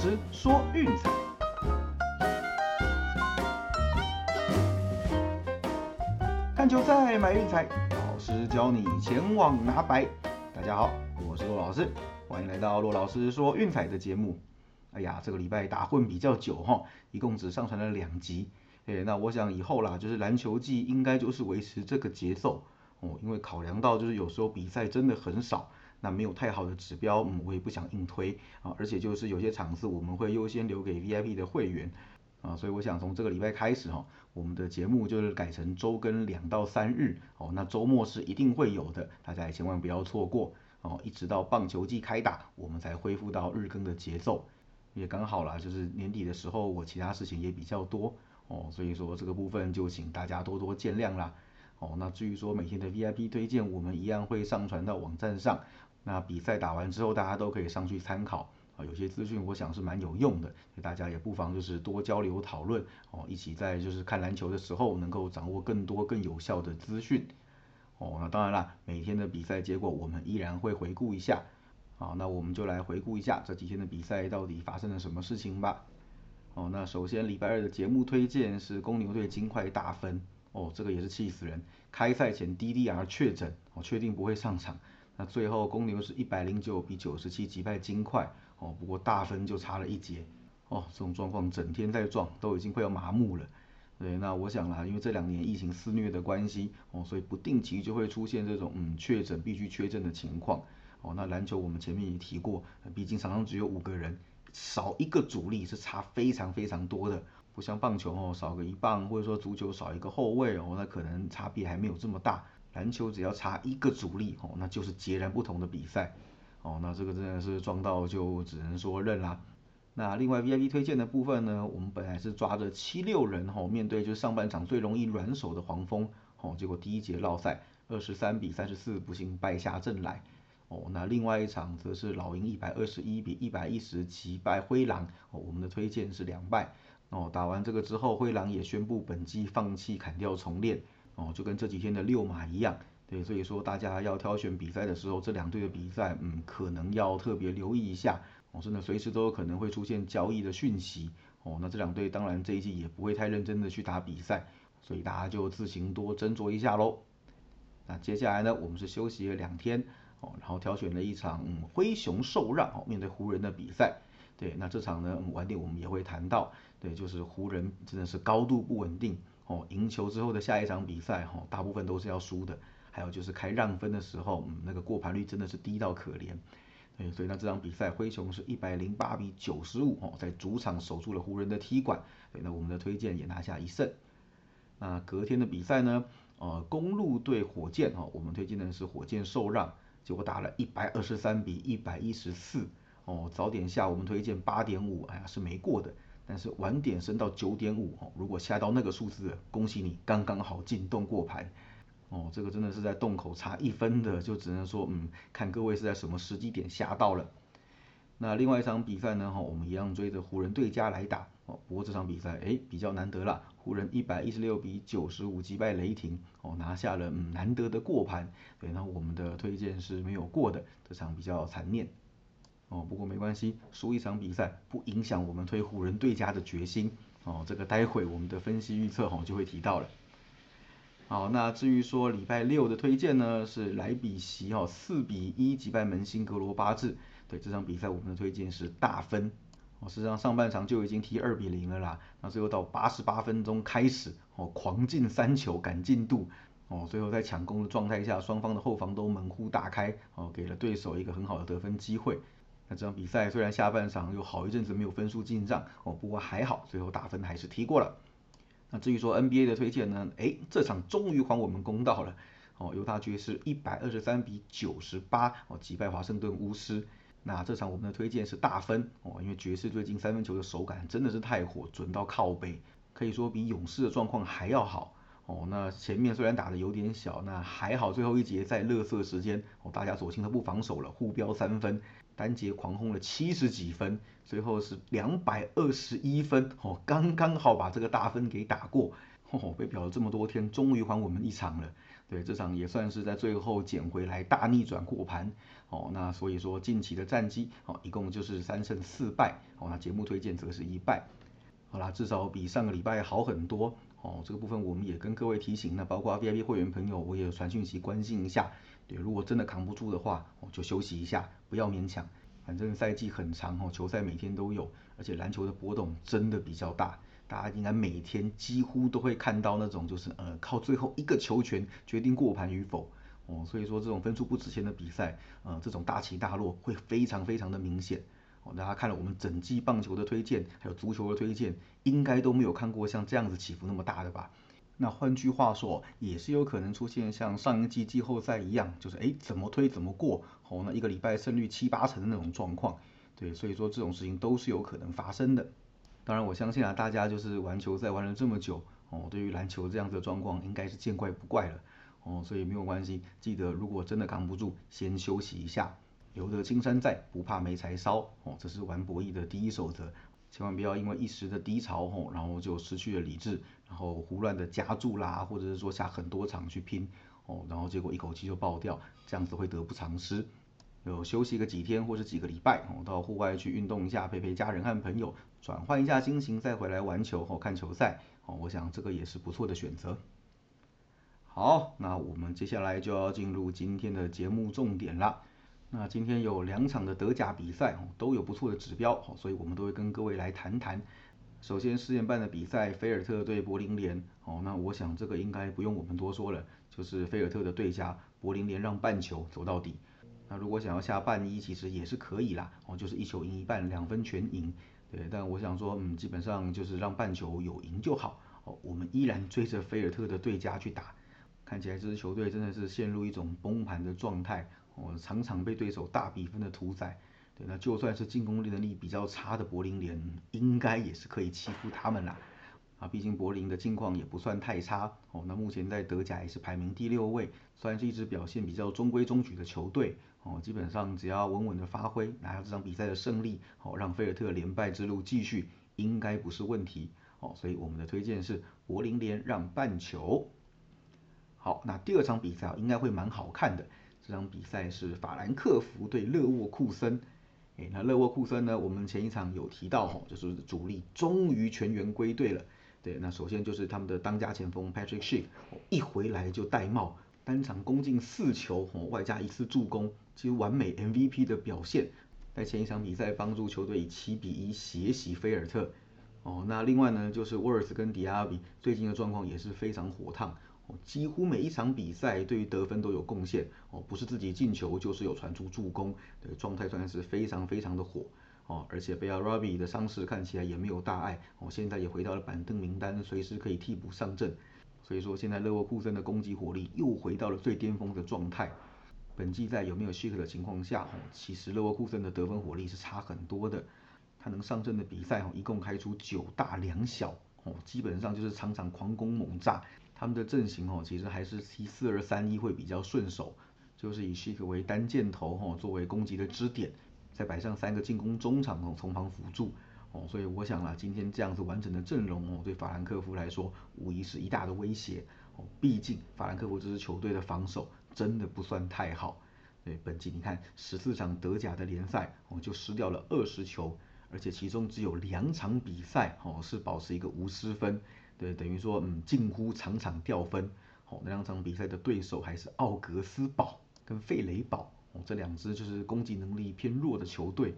师说运彩，看球赛买运彩，老师教你前往拿白。大家好，我是骆老师，欢迎来到骆老师说运彩的节目。哎呀，这个礼拜打混比较久哈，一共只上传了两集。哎，那我想以后啦，就是篮球季应该就是维持这个节奏哦，因为考量到就是有时候比赛真的很少。那没有太好的指标，嗯，我也不想硬推啊，而且就是有些场次我们会优先留给 VIP 的会员啊，所以我想从这个礼拜开始哈，我们的节目就是改成周更两到三日哦，那周末是一定会有的，大家也千万不要错过哦，一直到棒球季开打，我们才恢复到日更的节奏，也刚好啦，就是年底的时候我其他事情也比较多哦，所以说这个部分就请大家多多见谅啦。哦，那至于说每天的 VIP 推荐，我们一样会上传到网站上。那比赛打完之后，大家都可以上去参考啊，有些资讯我想是蛮有用的，大家也不妨就是多交流讨论哦，一起在就是看篮球的时候能够掌握更多更有效的资讯哦。那当然啦，每天的比赛结果我们依然会回顾一下，啊，那我们就来回顾一下这几天的比赛到底发生了什么事情吧。哦，那首先礼拜二的节目推荐是公牛队金块大分哦，这个也是气死人，开赛前 DDR 确诊，哦，确定不会上场。那最后公牛是一百零九比九十七击败金块哦，不过大分就差了一截哦，这种状况整天在撞，都已经快要麻木了。对，那我想啦，因为这两年疫情肆虐的关系哦，所以不定期就会出现这种嗯确诊必须缺阵的情况哦。那篮球我们前面也提过，毕竟场上只有五个人，少一个主力是差非常非常多的，不像棒球哦，少个一棒或者说足球少一个后卫哦，那可能差别还没有这么大。篮球只要差一个主力哦，那就是截然不同的比赛哦。那这个真的是撞到就只能说认啦。那另外 VIP 推荐的部分呢，我们本来是抓着七六人哦，面对就是上半场最容易软手的黄蜂哦，结果第一节落赛二十三比三十四不幸败下阵来哦。那另外一场则是老鹰一百二十一比一百一十击败灰狼哦，我们的推荐是两败哦。打完这个之后，灰狼也宣布本季放弃砍掉重练。哦，就跟这几天的六马一样，对，所以说大家要挑选比赛的时候，这两队的比赛，嗯，可能要特别留意一下，哦，真的随时都有可能会出现交易的讯息，哦，那这两队当然这一季也不会太认真的去打比赛，所以大家就自行多斟酌一下喽。那接下来呢，我们是休息了两天，哦，然后挑选了一场嗯灰熊受让哦面对湖人的比赛，对，那这场呢晚点我们也会谈到，对，就是湖人真的是高度不稳定。哦，赢球之后的下一场比赛，哈，大部分都是要输的。还有就是开让分的时候，嗯，那个过盘率真的是低到可怜。对，所以那这场比赛灰熊是一百零八比九十五，哦，在主场守住了湖人的踢馆。对，那我们的推荐也拿下一胜。那隔天的比赛呢，呃，公路对火箭，哈，我们推荐的是火箭受让，结果打了一百二十三比一百一十四。哦，早点下我们推荐八点五，哎呀，是没过的。但是晚点升到九点五哦，如果下到那个数字，恭喜你刚刚好进洞过盘哦，这个真的是在洞口差一分的，就只能说嗯，看各位是在什么时机点下到了。那另外一场比赛呢哈，我们一样追着湖人对家来打哦，不过这场比赛哎比较难得了，湖人一百一十六比九十五击败雷霆哦，拿下了嗯难得的过盘，对，那我们的推荐是没有过的，这场比较残念。哦，不过没关系，输一场比赛不影响我们推湖人对家的决心。哦，这个待会我们的分析预测哈就会提到了。好，那至于说礼拜六的推荐呢，是莱比锡哈四比一击败门兴格罗巴治。对这场比赛我们的推荐是大分。哦，实际上上半场就已经踢二比零了啦，那最后到八十八分钟开始哦狂进三球赶进度。哦，最后在抢攻的状态下，双方的后防都门户大开，哦给了对手一个很好的得分机会。那这场比赛虽然下半场有好一阵子没有分数进账哦，不过还好，最后打分还是踢过了。那至于说 NBA 的推荐呢？哎，这场终于还我们公道了哦，犹他爵士一百二十三比九十八哦击败华盛顿巫师。那这场我们的推荐是大分哦，因为爵士最近三分球的手感真的是太火，准到靠背，可以说比勇士的状况还要好哦。那前面虽然打的有点小，那还好最后一节在乐色时间哦，大家索性都不防守了，互飙三分。单节狂轰了七十几分，最后是两百二十一分，哦，刚刚好把这个大分给打过，哦，被表了这么多天，终于还我们一场了。对，这场也算是在最后捡回来大逆转过盘，哦，那所以说近期的战绩，哦，一共就是三胜四败，哦，那节目推荐则是一败，好啦，至少比上个礼拜好很多，哦，这个部分我们也跟各位提醒，那包括 VIP 会员朋友，我也传讯息关心一下，对，如果真的扛不住的话，哦，就休息一下，不要勉强，反正赛季很长，哦，球赛每天都有，而且篮球的波动真的比较大。大家应该每天几乎都会看到那种，就是呃靠最后一个球权决定过盘与否哦，所以说这种分数不值钱的比赛，呃这种大起大落会非常非常的明显哦。大家看了我们整季棒球的推荐，还有足球的推荐，应该都没有看过像这样子起伏那么大的吧？那换句话说，也是有可能出现像上一季季后赛一样，就是哎怎么推怎么过哦，那一个礼拜胜率七八成的那种状况，对，所以说这种事情都是有可能发生的。当然，我相信啊，大家就是玩球赛玩了这么久哦，对于篮球这样子的状况，应该是见怪不怪了哦，所以没有关系。记得，如果真的扛不住，先休息一下。留得青山在，不怕没柴烧哦，这是玩博弈的第一守则。千万不要因为一时的低潮哦，然后就失去了理智，然后胡乱的加注啦，或者是说下很多场去拼哦，然后结果一口气就爆掉，这样子会得不偿失。有休息个几天或者几个礼拜哦，到户外去运动一下，陪陪家人和朋友。转换一下心情，再回来玩球或看球赛，哦，我想这个也是不错的选择。好，那我们接下来就要进入今天的节目重点了。那今天有两场的德甲比赛，哦，都有不错的指标，哦，所以我们都会跟各位来谈谈。首先，十点半的比赛，菲尔特对柏林联，哦，那我想这个应该不用我们多说了，就是菲尔特的对家，柏林联让半球走到底。那如果想要下半一，其实也是可以啦，哦，就是一球赢一半，两分全赢。对，但我想说，嗯，基本上就是让半球有赢就好。哦，我们依然追着菲尔特的对家去打，看起来这支球队真的是陷入一种崩盘的状态，哦，常常被对手大比分的屠宰。对，那就算是进攻能力比较差的柏林联，应该也是可以欺负他们啦。啊，毕竟柏林的境况也不算太差。哦，那目前在德甲也是排名第六位，算是一支表现比较中规中矩的球队。哦，基本上只要稳稳的发挥，拿下这场比赛的胜利，哦，让菲尔特连败之路继续，应该不是问题。哦，所以我们的推荐是柏林联让半球。好，那第二场比赛应该会蛮好看的。这场比赛是法兰克福对勒沃库森。哎，那勒沃库森呢？我们前一场有提到，哈，就是主力终于全员归队了。对，那首先就是他们的当家前锋 Patrick Schick，一回来就戴帽。单场攻进四球，哦，外加一次助攻，其实完美 MVP 的表现，在前一场比赛帮助球队以七比一血洗菲尔特，哦，那另外呢，就是沃尔斯跟迪亚比最近的状况也是非常火烫，几乎每一场比赛对于得分都有贡献，哦，不是自己进球就是有传出助攻，对，状态算是非常非常的火，哦，而且贝尔罗比的伤势看起来也没有大碍，哦，现在也回到了板凳名单，随时可以替补上阵。所以说，现在勒沃库森的攻击火力又回到了最巅峰的状态。本季在有没有希克的情况下哦，其实勒沃库森的得分火力是差很多的。他能上阵的比赛哦，一共开出九大两小，哦，基本上就是场场狂攻猛炸。他们的阵型，哦，其实还是踢四二三一会比较顺手，就是以希克为单箭头，哦，作为攻击的支点，再摆上三个进攻中场，哦，从旁辅助。哦，所以我想啊，今天这样子完整的阵容哦，对法兰克福来说，无疑是一大的威胁哦。毕竟法兰克福这支球队的防守真的不算太好。对，本季你看十四场德甲的联赛哦，就失掉了二十球，而且其中只有两场比赛哦是保持一个无失分。对，等于说嗯，近乎场场掉分。哦，那两场比赛的对手还是奥格斯堡跟费雷堡哦，这两支就是攻击能力偏弱的球队。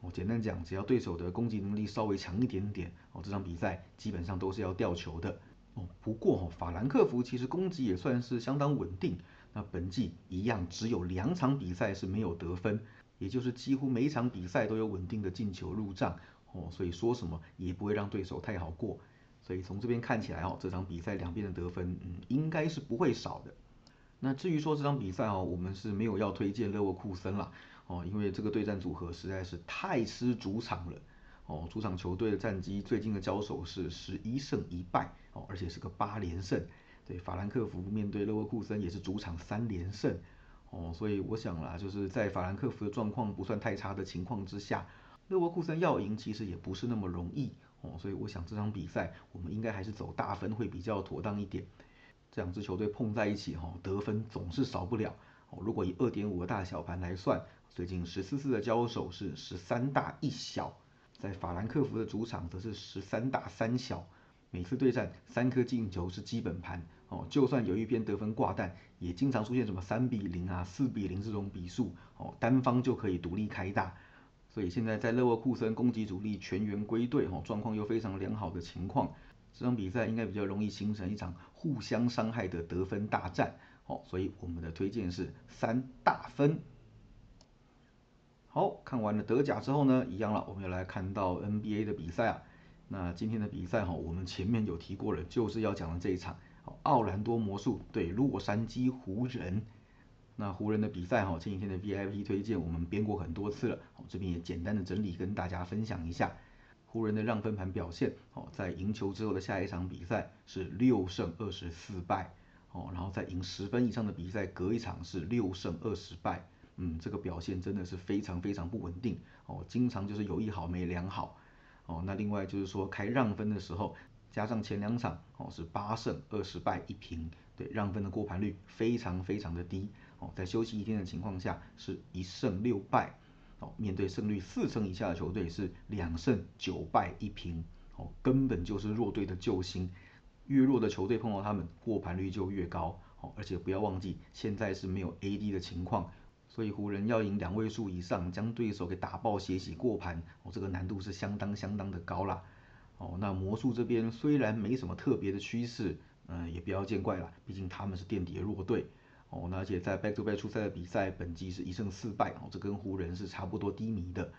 哦，简单讲，只要对手的攻击能力稍微强一点点，哦，这场比赛基本上都是要掉球的。哦，不过哦，法兰克福其实攻击也算是相当稳定。那本季一样只有两场比赛是没有得分，也就是几乎每一场比赛都有稳定的进球入账。哦，所以说什么也不会让对手太好过。所以从这边看起来哦，这场比赛两边的得分，嗯，应该是不会少的。那至于说这场比赛哦，我们是没有要推荐勒沃库森啦。哦，因为这个对战组合实在是太吃主场了。哦，主场球队的战绩最近的交手是十一胜一败，哦，而且是个八连胜。对，法兰克福面对勒沃库森也是主场三连胜。哦，所以我想啦，就是在法兰克福的状况不算太差的情况之下，勒沃库森要赢其实也不是那么容易。哦，所以我想这场比赛我们应该还是走大分会比较妥当一点。这两支球队碰在一起哈，得分总是少不了。哦，如果以二点五个大小盘来算，最近十四次的交手是十三大一小，在法兰克福的主场则是十三大三小。每次对战三颗进球是基本盘哦，就算有一边得分挂蛋，也经常出现什么三比零啊、四比零这种比数哦，单方就可以独立开大。所以现在在勒沃库森攻击主力全员归队哦，状况又非常良好的情况，这场比赛应该比较容易形成一场互相伤害的得分大战哦，所以我们的推荐是三大分。好看完了德甲之后呢，一样了，我们要来看到 NBA 的比赛啊。那今天的比赛哈，我们前面有提过了，就是要讲的这一场，奥兰多魔术对洛杉矶湖人。那湖人的比赛哈，前几天的 VIP 推荐我们编过很多次了，这边也简单的整理跟大家分享一下。湖人的让分盘表现，哦，在赢球之后的下一场比赛是六胜二十四败，哦，然后在赢十分以上的比赛，隔一场是六胜二十败，嗯，这个表现真的是非常非常不稳定，哦，经常就是有一好没两好。哦，那另外就是说开让分的时候，加上前两场哦是八胜二十败一平，对让分的过盘率非常非常的低哦，在休息一天的情况下是一胜六败哦，面对胜率四成以下的球队是两胜九败一平哦，根本就是弱队的救星，越弱的球队碰到他们过盘率就越高哦，而且不要忘记现在是没有 AD 的情况。所以湖人要赢两位数以上，将对手给打爆、血洗过盘，哦，这个难度是相当相当的高啦。哦，那魔术这边虽然没什么特别的趋势，嗯，也不要见怪了，毕竟他们是垫底的弱队。哦，那而且在 Back to Back 初赛的比赛，本季是一胜四败，哦，这跟湖人是差不多低迷的。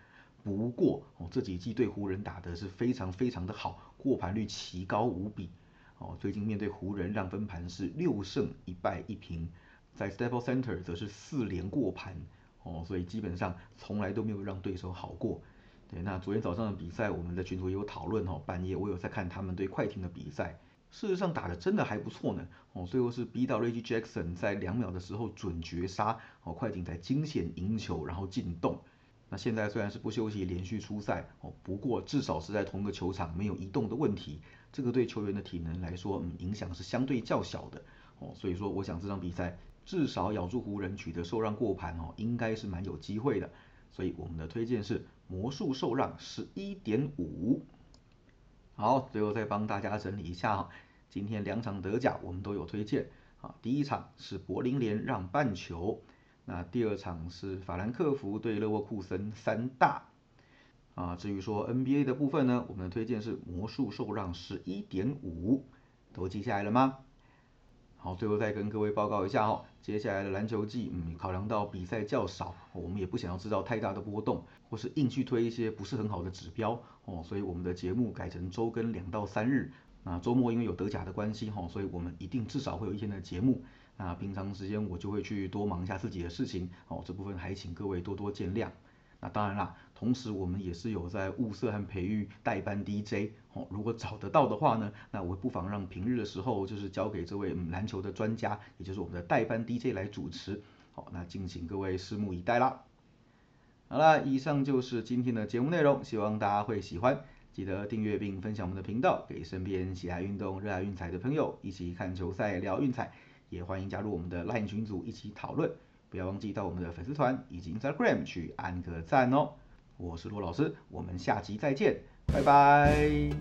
不过，哦，这几季对湖人打的是非常非常的好，过盘率奇高无比。哦，最近面对湖人让分盘是六胜一败一平。在 Staples Center 则是四连过盘哦，所以基本上从来都没有让对手好过。对，那昨天早上的比赛，我们在群组也有讨论哦，半夜我有在看他们对快艇的比赛，事实上打的真的还不错呢哦，最后是逼到 Reggie Jackson 在两秒的时候准绝杀哦，快艇才惊险赢球，然后进洞。那现在虽然是不休息连续出赛哦，不过至少是在同个球场没有移动的问题，这个对球员的体能来说，嗯，影响是相对较小的哦，所以说我想这场比赛。至少咬住湖人取得受让过盘哦，应该是蛮有机会的。所以我们的推荐是魔术受让十一点五。好，最后再帮大家整理一下哈，今天两场德甲我们都有推荐啊。第一场是柏林联让半球，那第二场是法兰克福对勒沃库森三大。啊，至于说 NBA 的部分呢，我们的推荐是魔术受让十一点五，都记下来了吗？好，最后再跟各位报告一下哈，接下来的篮球季，嗯，考量到比赛较少，我们也不想要制造太大的波动，或是硬去推一些不是很好的指标哦，所以我们的节目改成周更两到三日。那周末因为有德甲的关系哈，所以我们一定至少会有一天的节目。那平常时间我就会去多忙一下自己的事情哦，这部分还请各位多多见谅。那当然啦，同时我们也是有在物色和培育代班 DJ 哦，如果找得到的话呢，那我不妨让平日的时候就是交给这位篮球的专家，也就是我们的代班 DJ 来主持。好，那敬请各位拭目以待啦。好啦，以上就是今天的节目内容，希望大家会喜欢，记得订阅并分享我们的频道，给身边喜爱运动、热爱运彩的朋友一起看球赛、聊运彩，也欢迎加入我们的 LINE 群组一起讨论。不要忘记到我们的粉丝团以及 Instagram 去按个赞哦！我是罗老师，我们下集再见，拜拜。